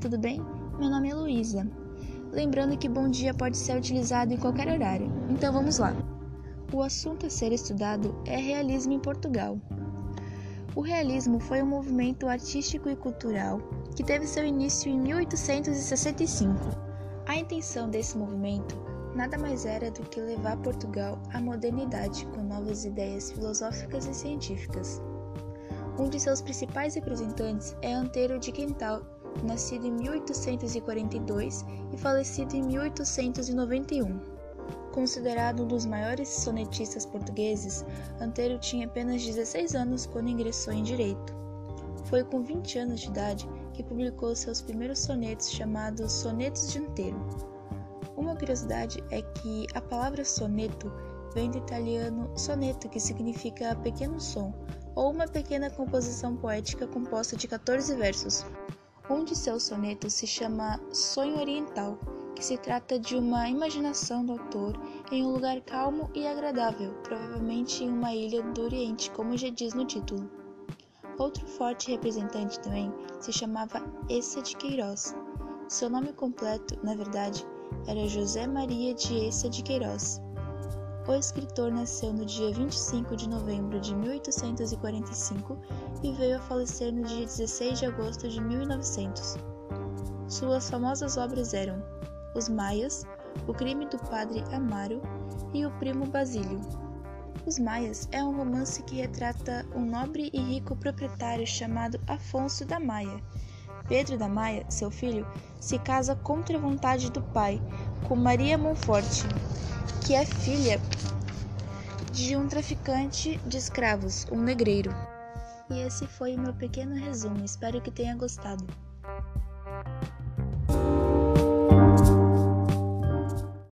tudo bem? Meu nome é Luísa. Lembrando que bom dia pode ser utilizado em qualquer horário, então vamos lá. O assunto a ser estudado é realismo em Portugal. O realismo foi um movimento artístico e cultural que teve seu início em 1865. A intenção desse movimento nada mais era do que levar Portugal à modernidade com novas ideias filosóficas e científicas. Um de seus principais representantes é Antero de Quental, nascido em 1842 e falecido em 1891. Considerado um dos maiores sonetistas portugueses, Antero tinha apenas 16 anos quando ingressou em direito. Foi com 20 anos de idade que publicou seus primeiros sonetos chamados Sonetos de Antero. Uma curiosidade é que a palavra soneto vem do italiano soneto, que significa pequeno som, ou uma pequena composição poética composta de 14 versos. Um de seus sonetos se chama Sonho Oriental, que se trata de uma imaginação do autor em um lugar calmo e agradável, provavelmente em uma ilha do Oriente, como já diz no título. Outro forte representante também se chamava Essa de Queiroz. Seu nome completo, na verdade, era José Maria de Essa de Queiroz. O escritor nasceu no dia 25 de novembro de 1845 e veio a falecer no dia 16 de agosto de 1900. Suas famosas obras eram Os Maias, O Crime do Padre Amaro e O Primo Basílio. Os Maias é um romance que retrata um nobre e rico proprietário chamado Afonso da Maia. Pedro da Maia, seu filho, se casa contra a vontade do pai com Maria Monforte, que é filha de um traficante de escravos, um negreiro. E esse foi o meu pequeno resumo, espero que tenha gostado.